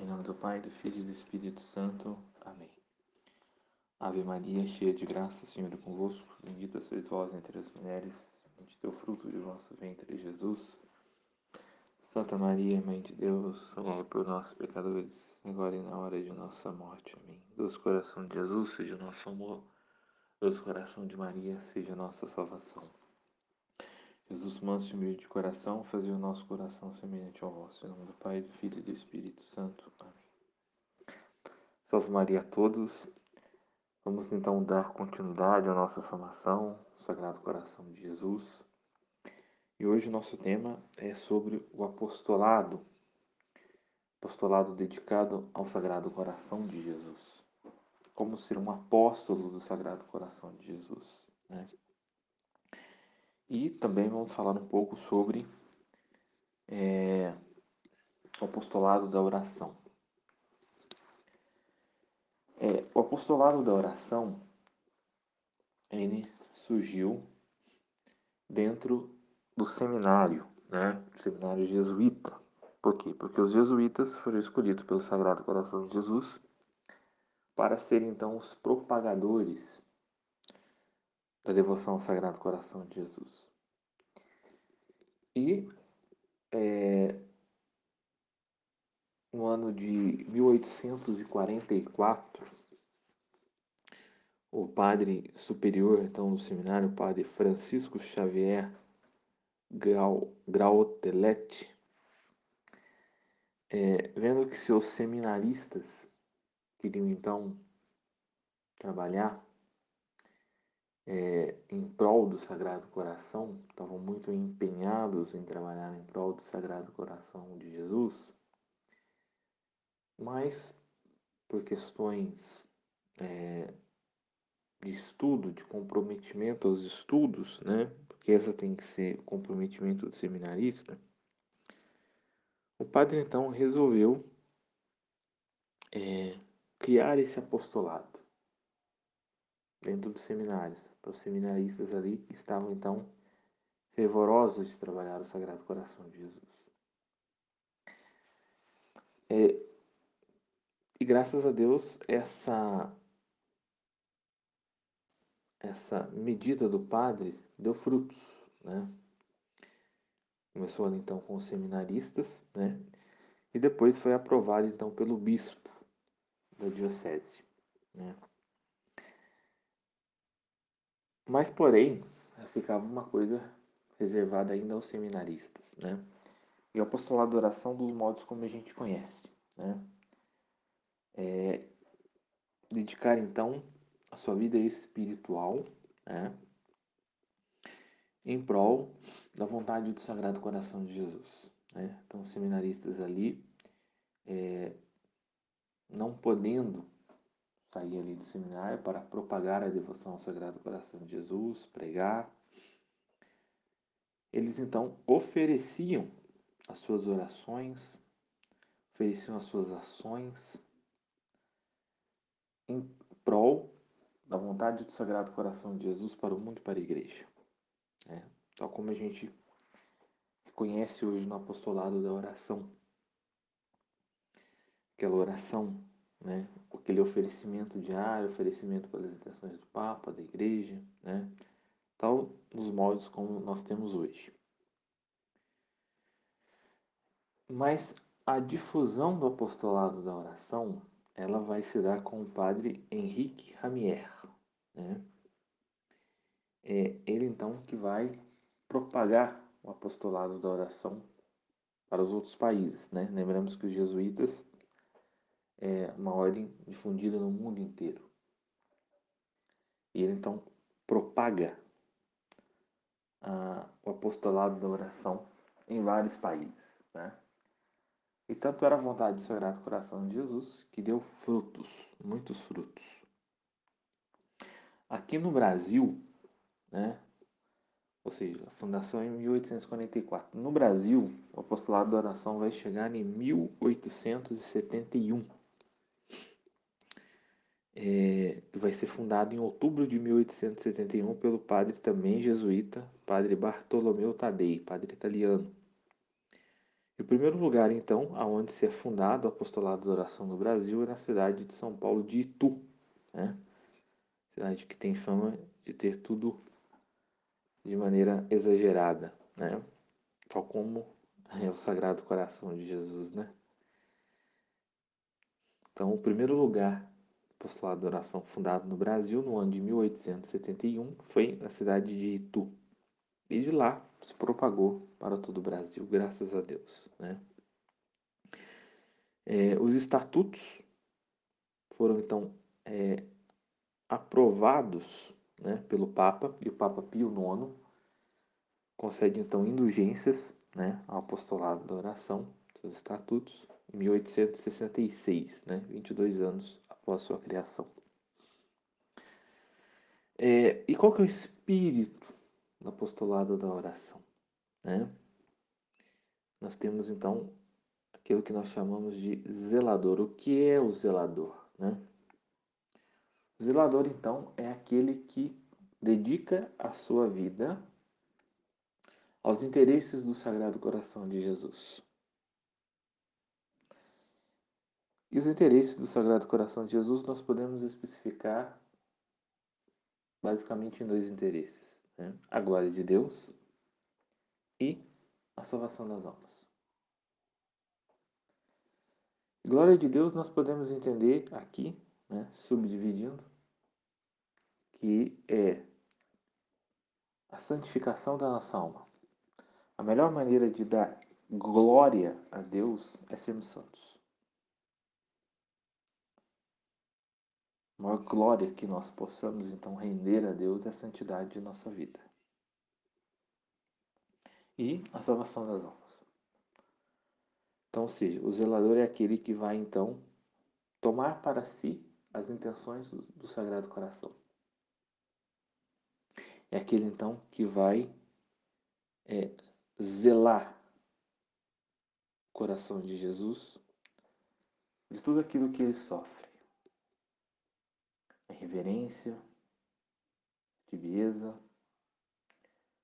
Em nome do Pai, do Filho e do Espírito Santo. Amém. Ave Maria, cheia de graça, o Senhor é convosco. Bendita sois vós entre as mulheres. Bendito é o fruto de vosso ventre, Jesus. Santa Maria, Mãe de Deus, rogai por nós, pecadores, agora e na hora de nossa morte. Amém. Doce coração de Jesus, seja o nosso amor. Doce coração de Maria, seja a nossa salvação. Jesus, manso e humilde de coração, fazia o nosso coração semelhante ao vosso. Em nome do Pai, do Filho e do Espírito Santo. Amém. Salve Maria a todos. Vamos então dar continuidade à nossa formação, Sagrado Coração de Jesus. E hoje o nosso tema é sobre o apostolado, apostolado dedicado ao Sagrado Coração de Jesus. Como ser um apóstolo do Sagrado Coração de Jesus. Né? E também vamos falar um pouco sobre é, o apostolado da oração. É, o apostolado da oração ele surgiu dentro do seminário, né? Seminário jesuíta. Por quê? Porque os jesuítas foram escolhidos pelo Sagrado Coração de Jesus para serem então os propagadores da devoção ao Sagrado Coração de Jesus. E é, no ano de 1844, o padre superior então do seminário, o padre Francisco Xavier Grau, Grautelete, é, vendo que seus seminaristas queriam então trabalhar é, em prol do Sagrado Coração, estavam muito empenhados em trabalhar em prol do Sagrado Coração de Jesus, mas por questões é, de estudo, de comprometimento aos estudos, né? Porque essa tem que ser o comprometimento do seminarista. O padre então resolveu é, criar esse apostolado dentro dos seminários, para os seminaristas ali que estavam então fervorosos de trabalhar o Sagrado Coração de Jesus. É, e graças a Deus essa essa medida do padre deu frutos, né? Começou então com os seminaristas, né? E depois foi aprovado então pelo bispo da diocese, né? Mas, porém, ficava uma coisa reservada ainda aos seminaristas, né? E o apostolado da oração dos modos como a gente conhece, né? É, dedicar, então, a sua vida espiritual, né? Em prol da vontade do Sagrado Coração de Jesus, né? Então, os seminaristas ali, é, não podendo sair ali do seminário para propagar a devoção ao Sagrado Coração de Jesus, pregar. Eles então ofereciam as suas orações, ofereciam as suas ações em prol da vontade do Sagrado Coração de Jesus para o mundo e para a igreja. É, tal como a gente conhece hoje no apostolado da oração. Aquela oração né? aquele oferecimento diário, oferecimento pelas intenções do Papa, da Igreja, né? tal nos moldes como nós temos hoje. Mas a difusão do apostolado da oração ela vai se dar com o padre Henrique Ramier. Né? É ele então que vai propagar o apostolado da oração para os outros países. Né? Lembramos que os jesuítas é uma ordem difundida no mundo inteiro. E ele então propaga ah, o apostolado da oração em vários países. Né? E tanto era a vontade do Sagrado Coração de Jesus que deu frutos, muitos frutos. Aqui no Brasil, né, ou seja, a fundação em 1844. No Brasil, o apostolado da oração vai chegar em 1871 é, vai ser fundado em outubro de 1871 pelo padre também jesuíta, padre Bartolomeu Tadei, padre italiano. E o primeiro lugar, então, aonde se é fundado o apostolado da oração no Brasil é na cidade de São Paulo de Itu, né? cidade que tem fama de ter tudo de maneira exagerada, né? tal como é o Sagrado Coração de Jesus, né? Então, o primeiro lugar apostolado da oração fundado no Brasil no ano de 1871 foi na cidade de Itu. E de lá se propagou para todo o Brasil, graças a Deus. Né? É, os estatutos foram então é, aprovados né, pelo Papa, e o Papa Pio IX concede então indulgências né, ao apostolado da oração, seus estatutos, em 1866, né, 22 anos após sua criação. É, e qual que é o espírito do apostolado da oração? Né? Nós temos então aquilo que nós chamamos de zelador. O que é o zelador? Né? O zelador, então, é aquele que dedica a sua vida aos interesses do Sagrado Coração de Jesus. E os interesses do Sagrado Coração de Jesus nós podemos especificar basicamente em dois interesses: né? a glória de Deus e a salvação das almas. Glória de Deus nós podemos entender aqui, né, subdividindo, que é a santificação da nossa alma. A melhor maneira de dar glória a Deus é sermos santos. A maior glória que nós possamos então render a Deus é a santidade de nossa vida. E a salvação das almas. Então, ou seja, o zelador é aquele que vai então tomar para si as intenções do, do Sagrado Coração. É aquele então que vai é, zelar o coração de Jesus de tudo aquilo que ele sofre a reverência, tibieza,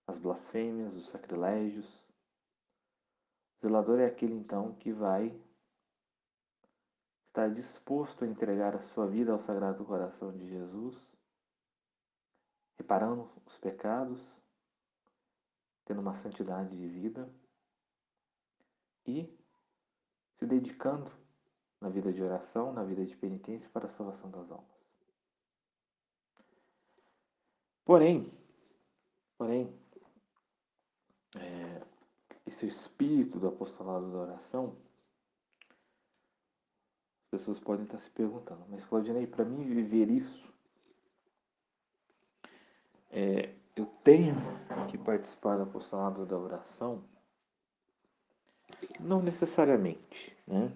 as blasfêmias, os sacrilégios. O zelador é aquele então que vai estar disposto a entregar a sua vida ao Sagrado Coração de Jesus, reparando os pecados, tendo uma santidade de vida e se dedicando na vida de oração, na vida de penitência para a salvação das almas. Porém, porém, é, esse espírito do apostolado da oração, as pessoas podem estar se perguntando, mas Claudinei, para mim viver isso, é, eu tenho que participar do apostolado da oração? Não necessariamente, né?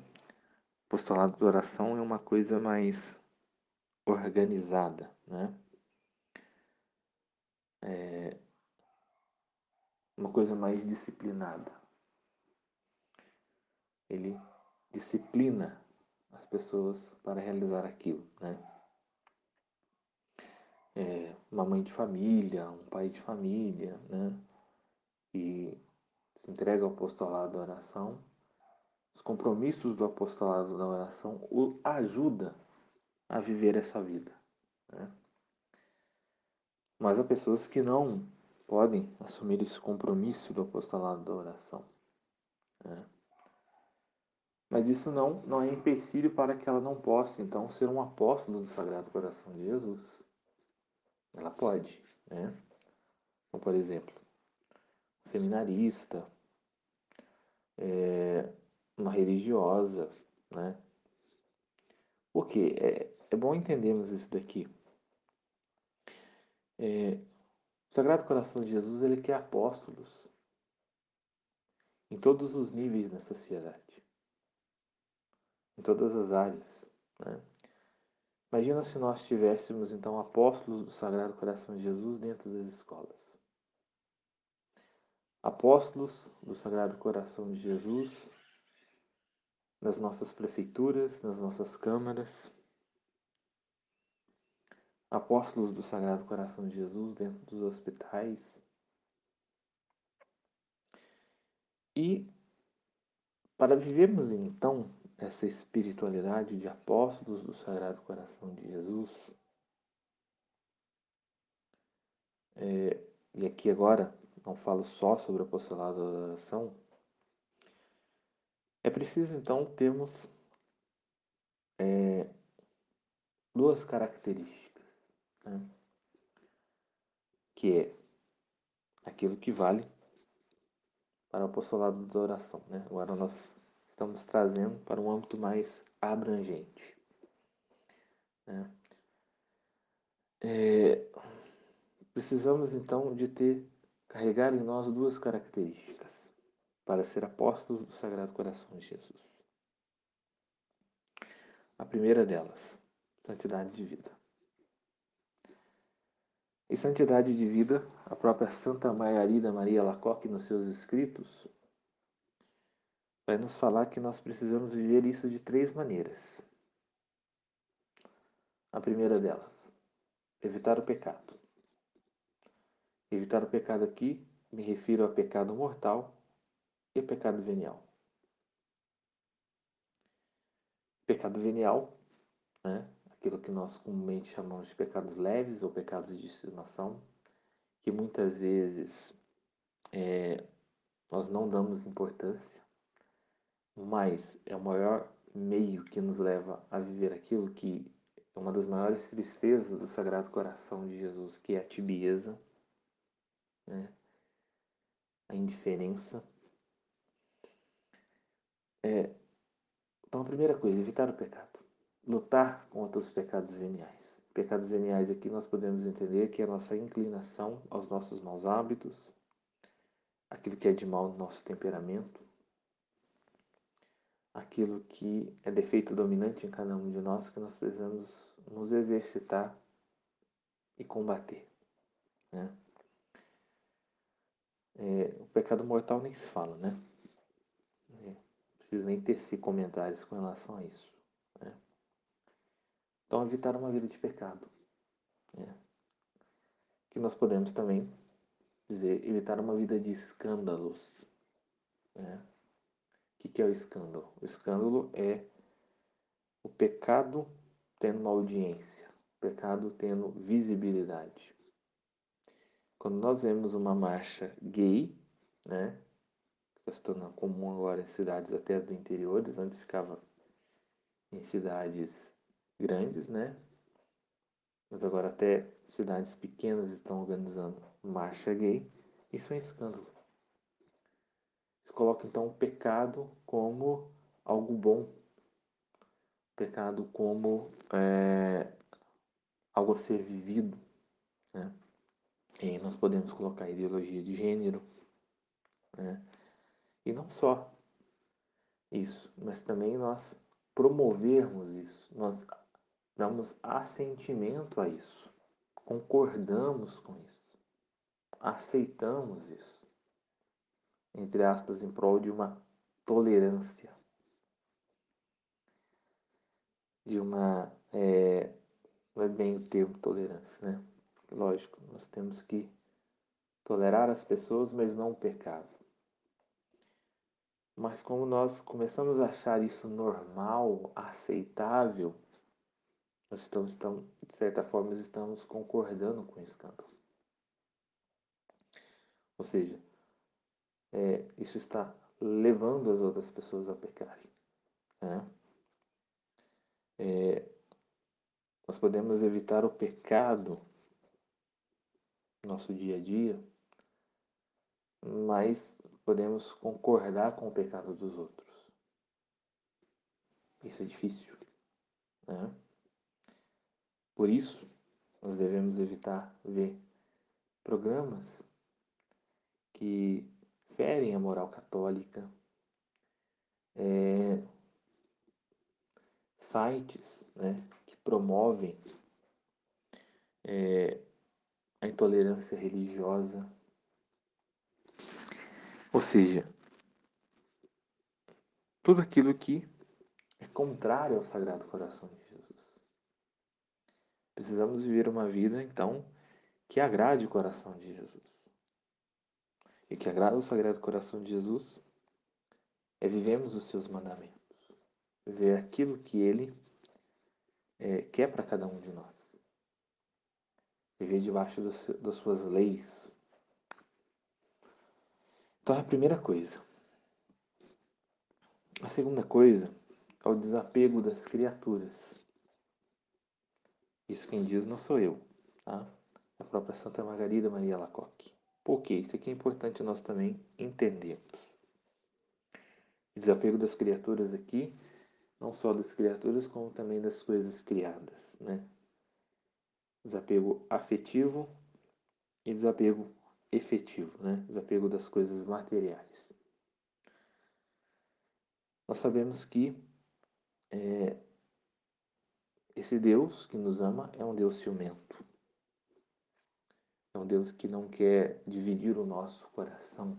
Apostolado da oração é uma coisa mais organizada, né? É, uma coisa mais disciplinada. Ele disciplina as pessoas para realizar aquilo, né? É, uma mãe de família, um pai de família, né? E se entrega ao apostolado da oração. Os compromissos do apostolado da oração o ajuda a viver essa vida. Né? Mas há pessoas que não podem assumir esse compromisso do apostolado da oração. Né? Mas isso não, não é empecilho para que ela não possa, então, ser um apóstolo do Sagrado Coração de Jesus. Ela pode, né? Então, por exemplo, um seminarista, é, uma religiosa, né? Porque é, é bom entendermos isso daqui. É, o Sagrado Coração de Jesus ele quer apóstolos em todos os níveis da sociedade, em todas as áreas. Né? Imagina se nós tivéssemos então apóstolos do Sagrado Coração de Jesus dentro das escolas. Apóstolos do Sagrado Coração de Jesus nas nossas prefeituras, nas nossas câmaras, apóstolos do Sagrado Coração de Jesus dentro dos hospitais. E Para vivermos então essa espiritualidade de apóstolos do Sagrado Coração de Jesus, é, e aqui agora não falo só sobre o apostolado da oração, é preciso então termos é, duas características, né? que é aquilo que vale para o apostolado da oração. Né? Agora nós estamos trazendo para um âmbito mais abrangente. Né? É, precisamos então de ter, carregar em nós duas características para ser apóstolos do Sagrado Coração de Jesus. A primeira delas, santidade de vida. E santidade de vida, a própria Santa Margarida Maria Lacoque, nos seus escritos, vai nos falar que nós precisamos viver isso de três maneiras. A primeira delas, evitar o pecado. Evitar o pecado aqui, me refiro ao pecado mortal e ao pecado venial. Pecado venial, né? Aquilo que nós comumente chamamos de pecados leves ou pecados de estimação, que muitas vezes é, nós não damos importância, mas é o maior meio que nos leva a viver aquilo que é uma das maiores tristezas do Sagrado Coração de Jesus, que é a tibieza, né? a indiferença. É, então, a primeira coisa, evitar o pecado lutar contra os pecados veniais. Pecados veniais aqui nós podemos entender que é a nossa inclinação aos nossos maus hábitos, aquilo que é de mal no nosso temperamento, aquilo que é defeito dominante em cada um de nós que nós precisamos nos exercitar e combater. Né? É, o pecado mortal nem se fala, né? É, não precisa nem tecer comentários com relação a isso. Então, evitar uma vida de pecado. É. Que nós podemos também dizer, evitar uma vida de escândalos. O que, que é o escândalo? O escândalo é o pecado tendo uma audiência, o pecado tendo visibilidade. Quando nós vemos uma marcha gay, né, que está se tornando comum agora em cidades até do interior, antes ficava em cidades grandes, né? Mas agora até cidades pequenas estão organizando marcha gay. Isso é um escândalo. Se coloca então o pecado como algo bom, pecado como é, algo a ser vivido, né? E nós podemos colocar ideologia de gênero, né? E não só isso, mas também nós promovermos isso, nós damos assentimento a isso, concordamos com isso, aceitamos isso, entre aspas, em prol de uma tolerância, de uma. É, não é bem o termo tolerância, né? Lógico, nós temos que tolerar as pessoas, mas não o pecado. Mas como nós começamos a achar isso normal, aceitável, nós estamos, estamos, de certa forma, estamos concordando com o escândalo. Ou seja, é, isso está levando as outras pessoas a pecarem. Né? É, nós podemos evitar o pecado no nosso dia a dia, mas podemos concordar com o pecado dos outros. Isso é difícil. Né? Por isso, nós devemos evitar ver programas que ferem a moral católica, é, sites né, que promovem é, a intolerância religiosa. Ou seja, tudo aquilo que é contrário ao Sagrado Coração de Precisamos viver uma vida, então, que agrade o coração de Jesus. E que agrada o Sagrado Coração de Jesus é vivemos os seus mandamentos, viver aquilo que Ele é, quer para cada um de nós, viver debaixo dos, das suas leis. Então é a primeira coisa. A segunda coisa é o desapego das criaturas. Isso quem diz não sou eu, tá? É a própria Santa Margarida Maria Lacoque. Por quê? Isso aqui é importante nós também entendermos. Desapego das criaturas aqui, não só das criaturas, como também das coisas criadas, né? Desapego afetivo e desapego efetivo, né? Desapego das coisas materiais. Nós sabemos que é, esse Deus que nos ama é um Deus ciumento. É um Deus que não quer dividir o nosso coração.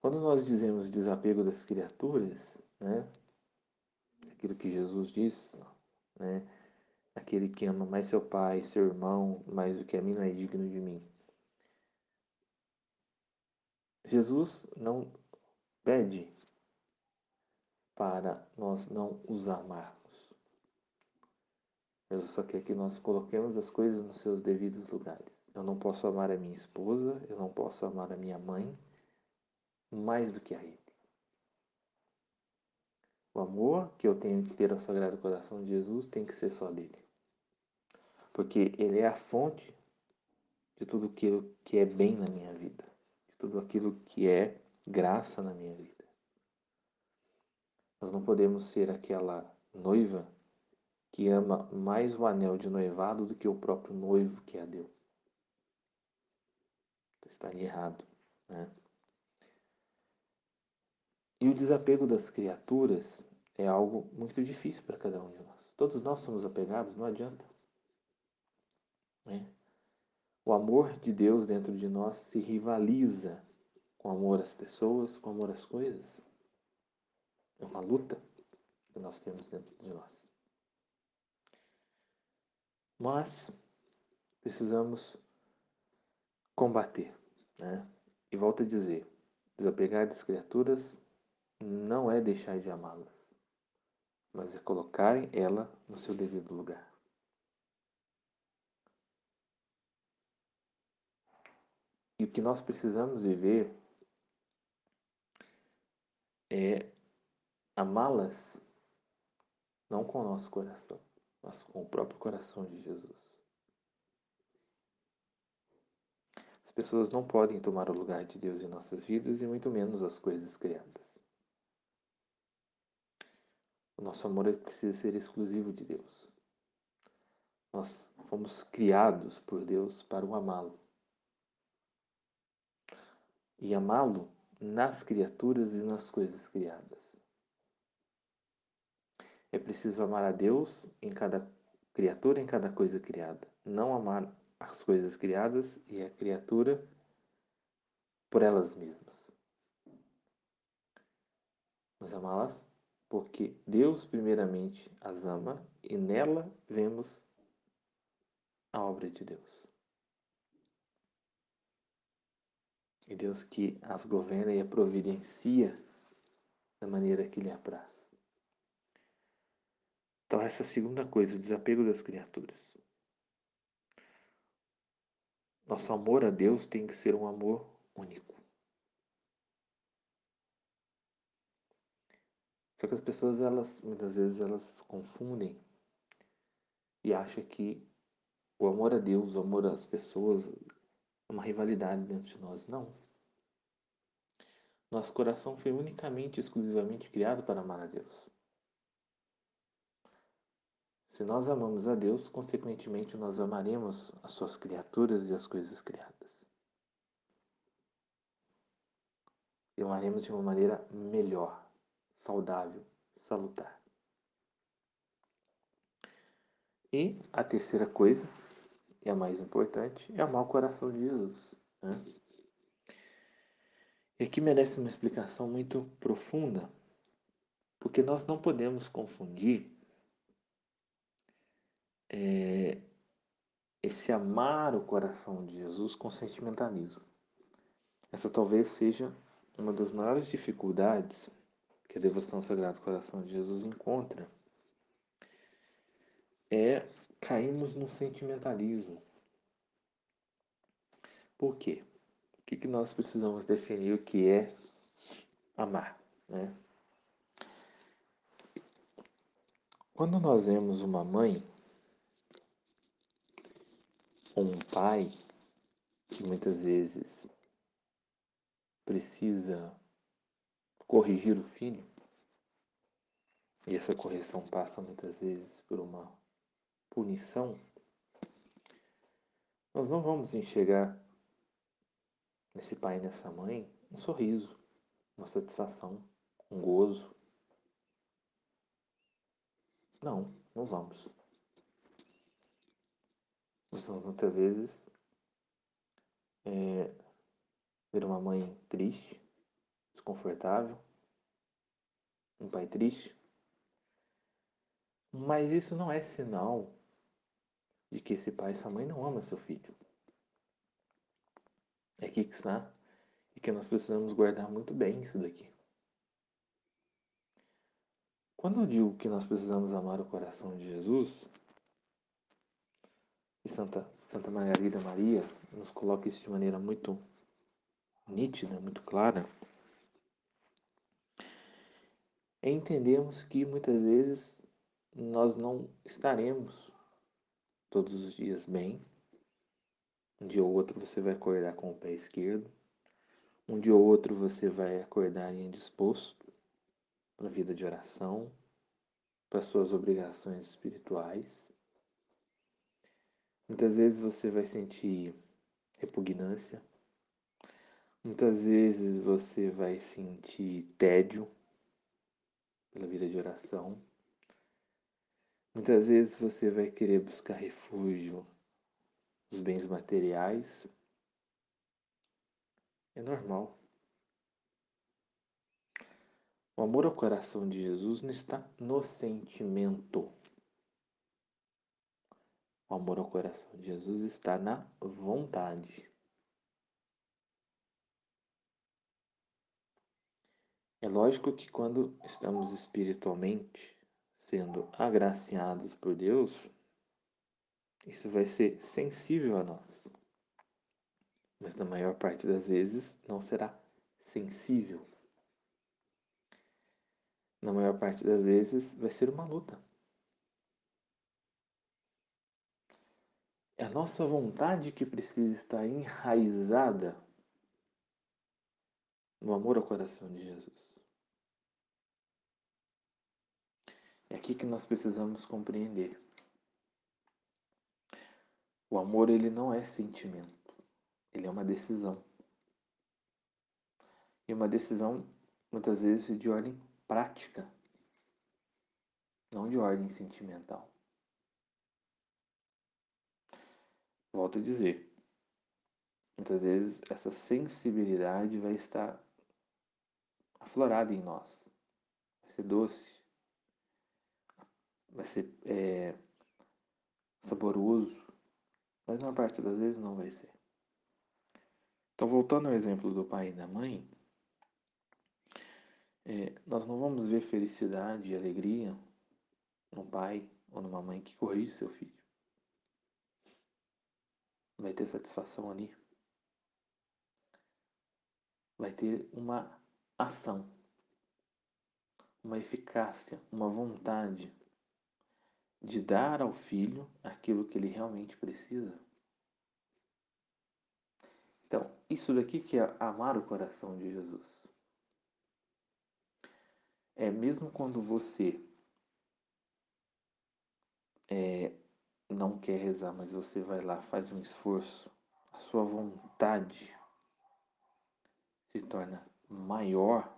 Quando nós dizemos desapego das criaturas, né, aquilo que Jesus diz, né, aquele que ama mais seu pai, seu irmão, mais do que a mim não é digno de mim. Jesus não pede para nós não os amarmos. Jesus só quer que nós coloquemos as coisas nos seus devidos lugares. Eu não posso amar a minha esposa, eu não posso amar a minha mãe mais do que a Ele. O amor que eu tenho que ter ao Sagrado Coração de Jesus tem que ser só dele. Porque Ele é a fonte de tudo aquilo que é bem na minha vida, de tudo aquilo que é graça na minha vida. Nós não podemos ser aquela noiva que ama mais o anel de noivado do que o próprio noivo que a deu. Estaria errado. Né? E o desapego das criaturas é algo muito difícil para cada um de nós. Todos nós somos apegados, não adianta. Né? O amor de Deus dentro de nós se rivaliza com amor às pessoas, com amor às coisas. É uma luta que nós temos dentro de nós. Mas precisamos combater. Né? E volto a dizer: desapegar das criaturas não é deixar de amá-las, mas é colocar ela no seu devido lugar. E o que nós precisamos viver é amá-las não com o nosso coração, mas com o próprio coração de Jesus. As pessoas não podem tomar o lugar de Deus em nossas vidas e muito menos as coisas criadas. O nosso amor precisa ser exclusivo de Deus. Nós fomos criados por Deus para o amá-lo. E amá-lo nas criaturas e nas coisas criadas. É preciso amar a Deus em cada criatura, em cada coisa criada. Não amar as coisas criadas e a criatura por elas mesmas. Mas amá-las porque Deus primeiramente as ama e nela vemos a obra de Deus. E Deus que as governa e a providencia da maneira que lhe apraz. Então, essa segunda coisa, o desapego das criaturas. Nosso amor a Deus tem que ser um amor único. Só que as pessoas, elas, muitas vezes, elas confundem e acham que o amor a Deus, o amor às pessoas, é uma rivalidade dentro de nós. Não. Nosso coração foi unicamente, exclusivamente criado para amar a Deus. Se nós amamos a Deus, consequentemente nós amaremos as suas criaturas e as coisas criadas. E amaremos de uma maneira melhor, saudável, salutar. E a terceira coisa, e a mais importante, é amar o coração de Jesus. Né? E aqui merece uma explicação muito profunda, porque nós não podemos confundir é, esse amar o coração de Jesus com sentimentalismo. Essa talvez seja uma das maiores dificuldades que a devoção ao Sagrado Coração de Jesus encontra é cairmos no sentimentalismo. Por quê? O que, que nós precisamos definir o que é amar, né? Quando nós vemos uma mãe ou um pai que muitas vezes precisa corrigir o filho, e essa correção passa muitas vezes por uma punição, nós não vamos enxergar nesse pai e nessa mãe um sorriso, uma satisfação, um gozo. Não, não vamos. Nós vamos muitas vezes é, ver uma mãe triste, desconfortável, um pai triste. Mas isso não é sinal de que esse pai essa mãe não amam seu filho. É aqui que está e que nós precisamos guardar muito bem isso daqui. Quando eu digo que nós precisamos amar o coração de Jesus, e Santa, Santa Margarida Maria nos coloca isso de maneira muito nítida, muito clara, é entendermos que muitas vezes nós não estaremos todos os dias bem. Um dia ou outro você vai acordar com o pé esquerdo. Um dia ou outro você vai acordar indisposto para a vida de oração, para suas obrigações espirituais. Muitas vezes você vai sentir repugnância. Muitas vezes você vai sentir tédio pela vida de oração. Muitas vezes você vai querer buscar refúgio nos bens materiais. É normal. O amor ao coração de Jesus não está no sentimento. Amor ao coração de Jesus está na vontade. É lógico que quando estamos espiritualmente sendo agraciados por Deus, isso vai ser sensível a nós. Mas na maior parte das vezes não será sensível. Na maior parte das vezes vai ser uma luta. É a nossa vontade que precisa estar enraizada no amor ao coração de Jesus. É aqui que nós precisamos compreender. O amor ele não é sentimento, ele é uma decisão. E uma decisão muitas vezes de ordem prática, não de ordem sentimental. Volto a dizer, muitas vezes essa sensibilidade vai estar aflorada em nós, vai ser doce, vai ser é, saboroso, mas na parte das vezes não vai ser. Então, voltando ao exemplo do pai e da mãe, é, nós não vamos ver felicidade e alegria num pai ou numa mãe que corrige seu filho vai ter satisfação ali. Vai ter uma ação, uma eficácia, uma vontade de dar ao filho aquilo que ele realmente precisa. Então, isso daqui que é amar o coração de Jesus. É mesmo quando você é, não quer rezar, mas você vai lá, faz um esforço, a sua vontade se torna maior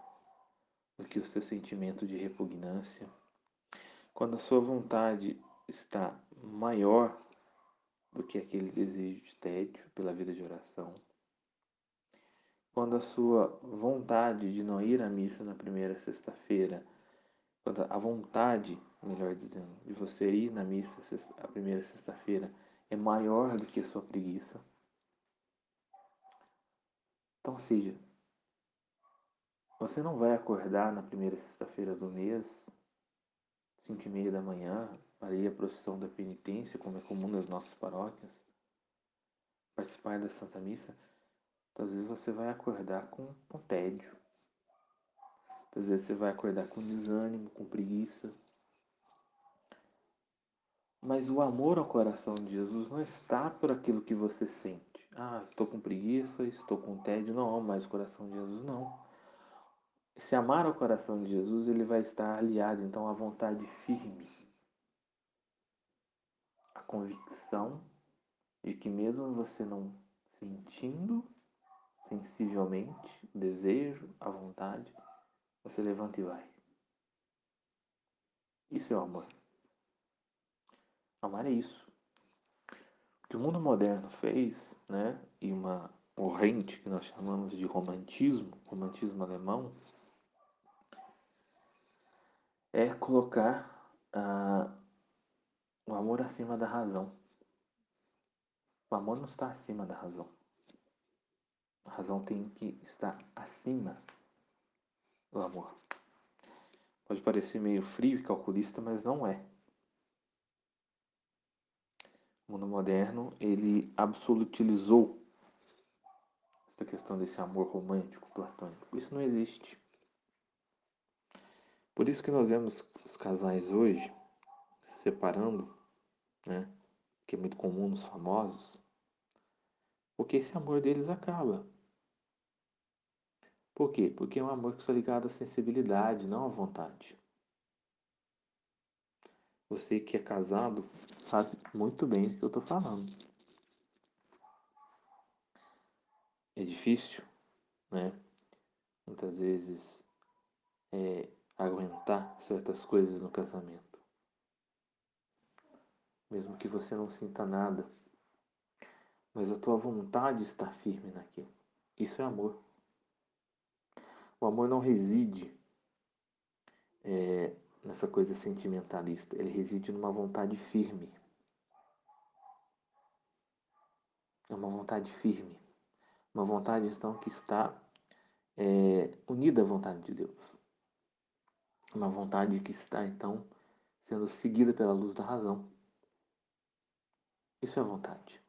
do que o seu sentimento de repugnância. Quando a sua vontade está maior do que aquele desejo de tédio pela vida de oração. Quando a sua vontade de não ir à missa na primeira sexta-feira, quando a vontade melhor dizendo, de você ir na missa a primeira sexta-feira é maior do que a sua preguiça. Então, seja, Você não vai acordar na primeira sexta-feira do mês, cinco e meia da manhã, para ir à procissão da penitência, como é comum nas nossas paróquias, participar da Santa Missa. Às vezes você vai acordar com, com tédio. Às vezes você vai acordar com desânimo, com preguiça. Mas o amor ao coração de Jesus não está por aquilo que você sente. Ah, estou com preguiça, estou com tédio. Não, mas o coração de Jesus não. Esse amar ao coração de Jesus, ele vai estar aliado então à vontade firme, à convicção de que mesmo você não sentindo sensivelmente o desejo, a vontade, você levanta e vai. Isso é o amor. Amar é isso. O que o mundo moderno fez, né, e uma corrente que nós chamamos de romantismo, romantismo alemão, é colocar ah, o amor acima da razão. O amor não está acima da razão. A razão tem que estar acima do amor. Pode parecer meio frio e calculista, mas não é. O mundo moderno, ele absolutilizou essa questão desse amor romântico, platônico. Isso não existe. Por isso que nós vemos os casais hoje se separando, né? Que é muito comum nos famosos, porque esse amor deles acaba. Por quê? Porque é um amor que está ligado à sensibilidade, não à vontade. Você que é casado sabe muito bem do que eu estou falando. É difícil, né? Muitas vezes é, aguentar certas coisas no casamento. Mesmo que você não sinta nada, mas a tua vontade está firme naquilo. Isso é amor. O amor não reside é, nessa coisa sentimentalista, ele reside numa vontade firme. É uma vontade firme. Uma vontade então que está é, unida à vontade de Deus. Uma vontade que está, então, sendo seguida pela luz da razão. Isso é vontade.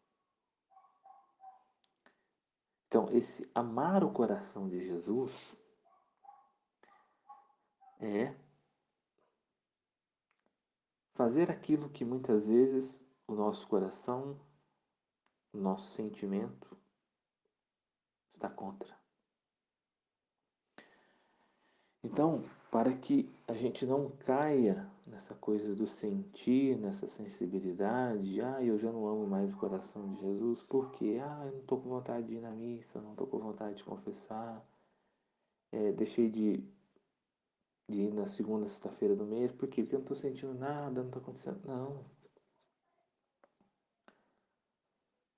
Então, esse amar o coração de Jesus é fazer aquilo que muitas vezes o nosso coração, o nosso sentimento está contra. Então, para que a gente não caia nessa coisa do sentir, nessa sensibilidade, ah, eu já não amo mais o coração de Jesus, porque ah, eu não estou com vontade de ir na missa, não estou com vontade de confessar, é, deixei de, de ir na segunda sexta-feira do mês, por quê? Porque eu não estou sentindo nada, não está acontecendo. Não.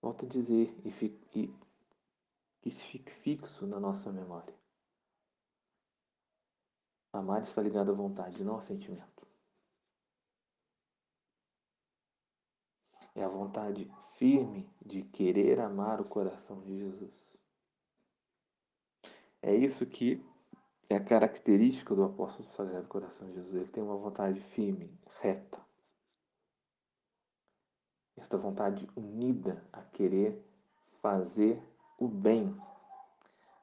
Volto a dizer e, fique, e que isso fique fixo na nossa memória. Amar está ligado à vontade, não ao sentimento. É a vontade firme de querer amar o coração de Jesus. É isso que é a característica do apóstolo do Sagrado Coração de Jesus. Ele tem uma vontade firme, reta. Esta vontade unida a querer fazer o bem,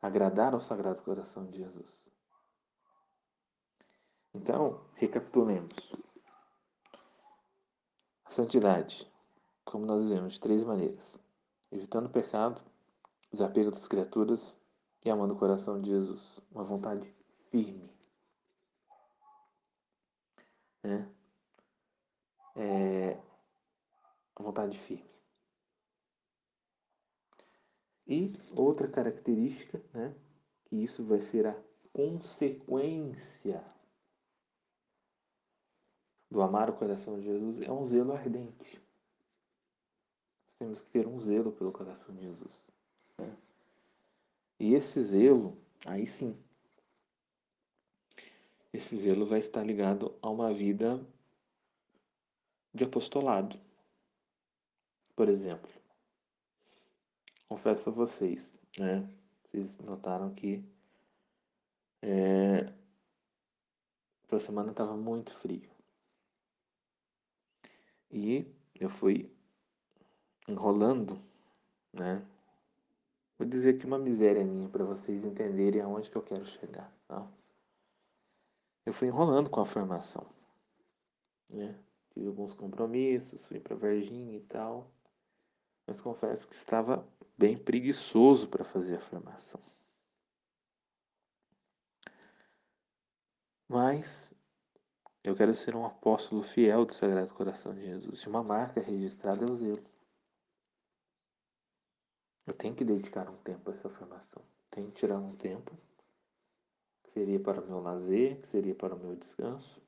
agradar ao Sagrado Coração de Jesus. Então, recapitulemos. A santidade, como nós vemos, de três maneiras: evitando o pecado, desapego das criaturas e amando o coração de Jesus. Uma vontade firme. Né? É, uma vontade firme. E outra característica, né, que isso vai ser a consequência do amar o coração de Jesus é um zelo ardente. Nós temos que ter um zelo pelo coração de Jesus. Né? E esse zelo, aí sim, esse zelo vai estar ligado a uma vida de apostolado. Por exemplo, confesso a vocês, né? Vocês notaram que É... Essa semana estava muito frio. E eu fui enrolando, né? Vou dizer aqui uma miséria minha para vocês entenderem aonde que eu quero chegar. Tá? Eu fui enrolando com a formação, né? Tive alguns compromissos, fui para Varginha e tal, mas confesso que estava bem preguiçoso para fazer a formação. Mas eu quero ser um apóstolo fiel do Sagrado Coração de Jesus. E uma marca registrada é o zelo. Eu tenho que dedicar um tempo a essa formação. Tenho que tirar um tempo seria para o meu lazer, que seria para o meu descanso,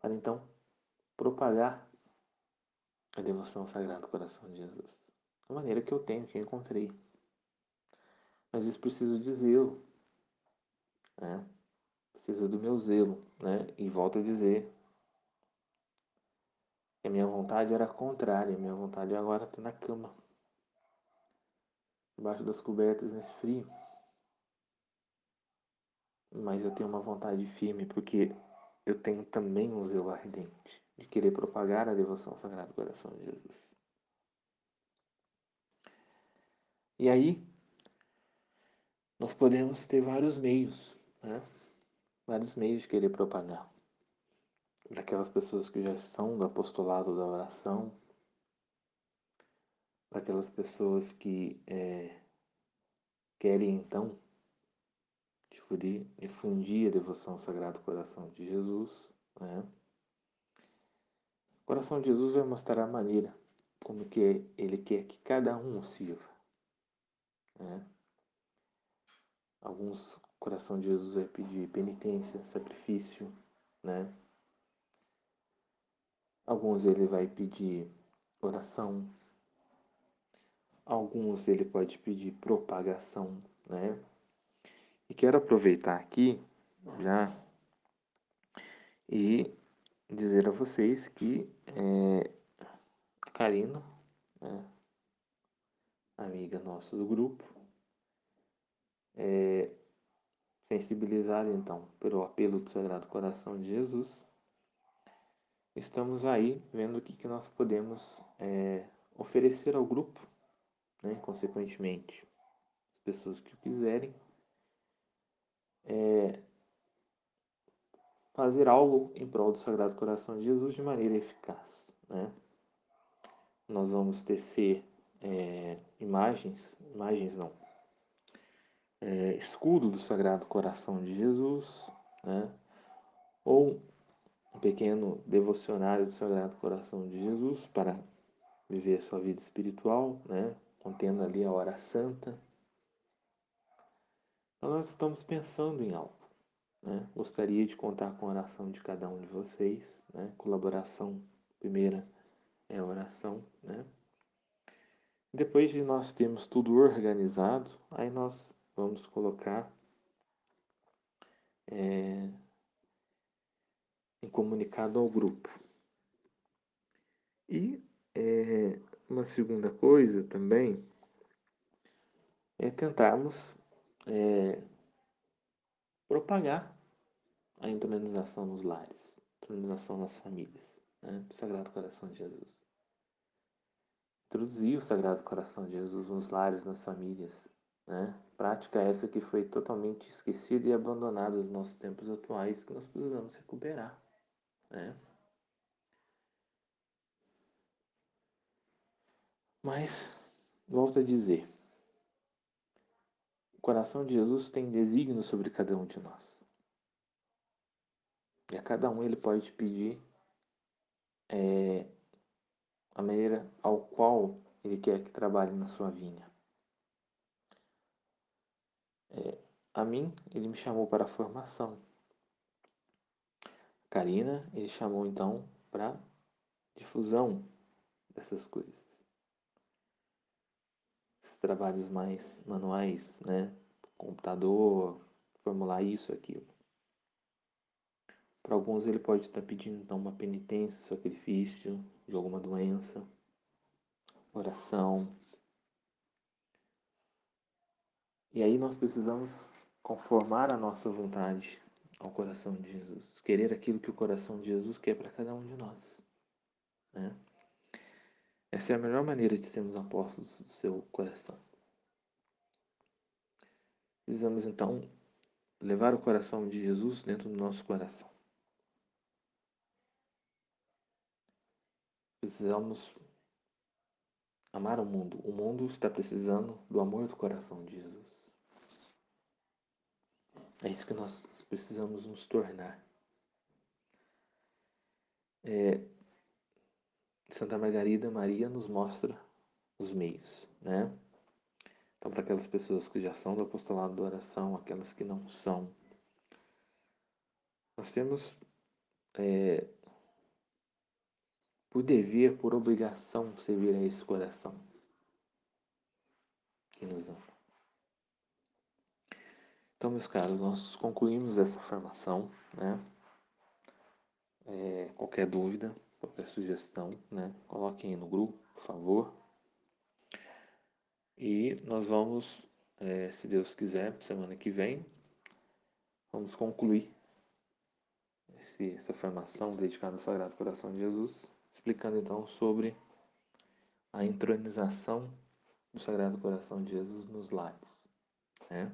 para então propagar a devoção ao Sagrado Coração de Jesus. Da maneira que eu tenho, que eu encontrei. Mas isso precisa de zelo. Né? precisa do meu zelo, né? E volto a dizer a minha vontade era contrária, a minha vontade agora está na cama, debaixo das cobertas nesse frio. Mas eu tenho uma vontade firme porque eu tenho também um zelo ardente de querer propagar a devoção ao Sagrado Coração de Jesus. E aí, nós podemos ter vários meios, né? vários meios de querer propagar. Para aquelas pessoas que já estão do apostolado da oração, para aquelas pessoas que é, querem então difundir, difundir a devoção ao Sagrado Coração de Jesus. Né? O coração de Jesus vai mostrar a maneira como que ele quer que cada um sirva. Né? Alguns o coração de Jesus vai pedir penitência, sacrifício, né? Alguns ele vai pedir oração. Alguns ele pode pedir propagação, né? E quero aproveitar aqui já e dizer a vocês que é, a Karina, né, amiga nossa do grupo, é, sensibilizado então pelo apelo do Sagrado Coração de Jesus, estamos aí vendo o que, que nós podemos é, oferecer ao grupo, né, consequentemente, as pessoas que quiserem, é, fazer algo em prol do Sagrado Coração de Jesus de maneira eficaz. Né? Nós vamos tecer é, imagens, imagens não, é, escudo do Sagrado Coração de Jesus, né? ou um pequeno devocionário do Sagrado Coração de Jesus para viver a sua vida espiritual, né? contendo ali a hora santa. Então, nós estamos pensando em algo. Né? Gostaria de contar com a oração de cada um de vocês. Né? Colaboração primeira é oração. Né? Depois de nós termos tudo organizado, aí nós vamos colocar é, em comunicado ao grupo. E é, uma segunda coisa também é tentarmos é, propagar a entronização nos lares, entronização nas famílias, né, do Sagrado Coração de Jesus. Introduzir o Sagrado Coração de Jesus nos lares, nas famílias, né? Prática essa que foi totalmente esquecida e abandonada nos nossos tempos atuais, que nós precisamos recuperar. Né? Mas, volto a dizer, coração de Jesus tem desígnio sobre cada um de nós. E a cada um ele pode pedir é, a maneira ao qual ele quer que trabalhe na sua vinha. É, a mim, ele me chamou para a formação. Karina, ele chamou então para difusão dessas coisas. Trabalhos mais manuais, né? Computador, formular isso, aquilo. Para alguns ele pode estar pedindo então uma penitência, sacrifício de alguma doença, oração, E aí nós precisamos conformar a nossa vontade ao coração de Jesus, querer aquilo que o coração de Jesus quer para cada um de nós. Né? Essa é a melhor maneira de sermos apóstolos do seu coração. Precisamos então levar o coração de Jesus dentro do nosso coração. Precisamos amar o mundo. O mundo está precisando do amor do coração de Jesus. É isso que nós precisamos nos tornar. É, Santa Margarida Maria nos mostra os meios, né? Então, para aquelas pessoas que já são do apostolado da oração, aquelas que não são, nós temos é, por dever, por obrigação, servir a esse coração que nos ama. Então, meus caros, nós concluímos essa formação, né? É, qualquer dúvida, qualquer sugestão, né? Coloquem no grupo, por favor. E nós vamos, é, se Deus quiser, semana que vem, vamos concluir esse, essa formação dedicada ao Sagrado Coração de Jesus, explicando então sobre a entronização do Sagrado Coração de Jesus nos lares. Né?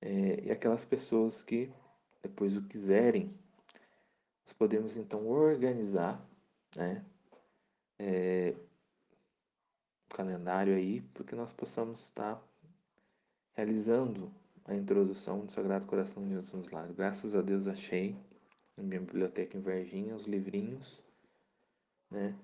É, e aquelas pessoas que depois o quiserem, nós podemos então organizar né, é, calendário aí, porque nós possamos estar realizando a introdução do Sagrado Coração de Jesus nos lares. Graças a Deus achei na minha biblioteca em Varginha os livrinhos, né,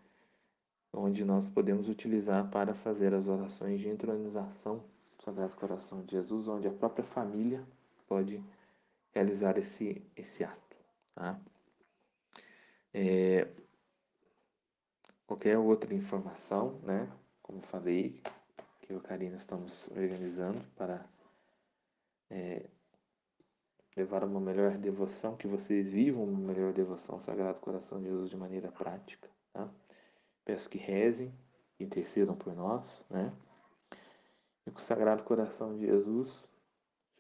onde nós podemos utilizar para fazer as orações de entronização Sagrado Coração de Jesus, onde a própria família pode realizar esse, esse ato. Tá? É, qualquer outra informação, né, como falei, que eu e a Karina estamos organizando para é, levar uma melhor devoção, que vocês vivam uma melhor devoção ao Sagrado Coração de Jesus de maneira prática. Tá? Peço que rezem, intercedam por nós, né? E que o Sagrado Coração de Jesus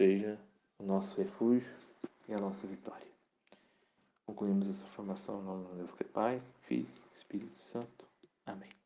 seja o nosso refúgio e a nossa vitória. Concluímos essa formação no nome de Deus que é Pai, Filho Espírito Santo. Amém.